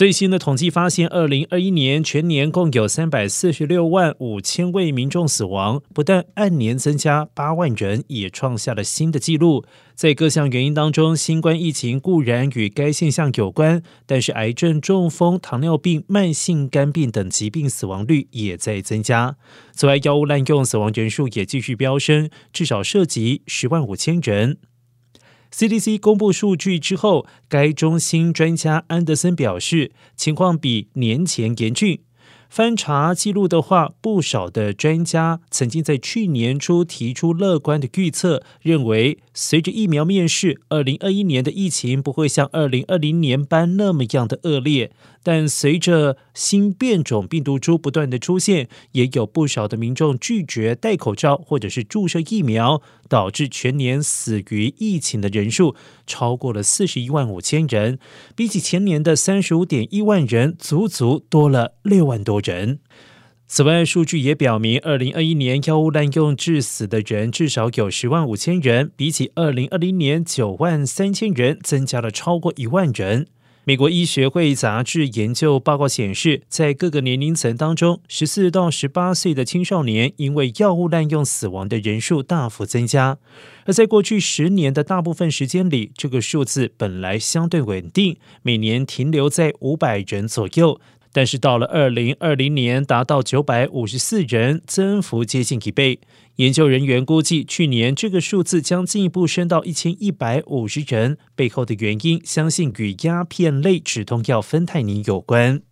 最新的统计发现，二零二一年全年共有三百四十六万五千位民众死亡，不但按年增加八万人，也创下了新的纪录。在各项原因当中，新冠疫情固然与该现象有关，但是癌症、中风、糖尿病、慢性肝病等疾病死亡率也在增加。此外，药物滥用死亡人数也继续飙升，至少涉及十万五千人。CDC 公布数据之后，该中心专家安德森表示，情况比年前严峻。翻查记录的话，不少的专家曾经在去年初提出乐观的预测，认为随着疫苗面世，二零二一年的疫情不会像二零二零年般那么样的恶劣。但随着新变种病毒株不断的出现，也有不少的民众拒绝戴口罩或者是注射疫苗，导致全年死于疫情的人数超过了四十一万五千人，比起前年的三十五点一万人，足足多了六万多人。此外，数据也表明，二零二一年药物滥用致死的人至少有十万五千人，比起二零二零年九万三千人，增加了超过一万人。美国医学会杂志研究报告显示，在各个年龄层当中，十四到十八岁的青少年因为药物滥用死亡的人数大幅增加。而在过去十年的大部分时间里，这个数字本来相对稳定，每年停留在五百人左右。但是到了二零二零年，达到九百五十四人，增幅接近一倍。研究人员估计，去年这个数字将进一步升到一千一百五十人。背后的原因，相信与鸦片类止痛药芬太尼有关。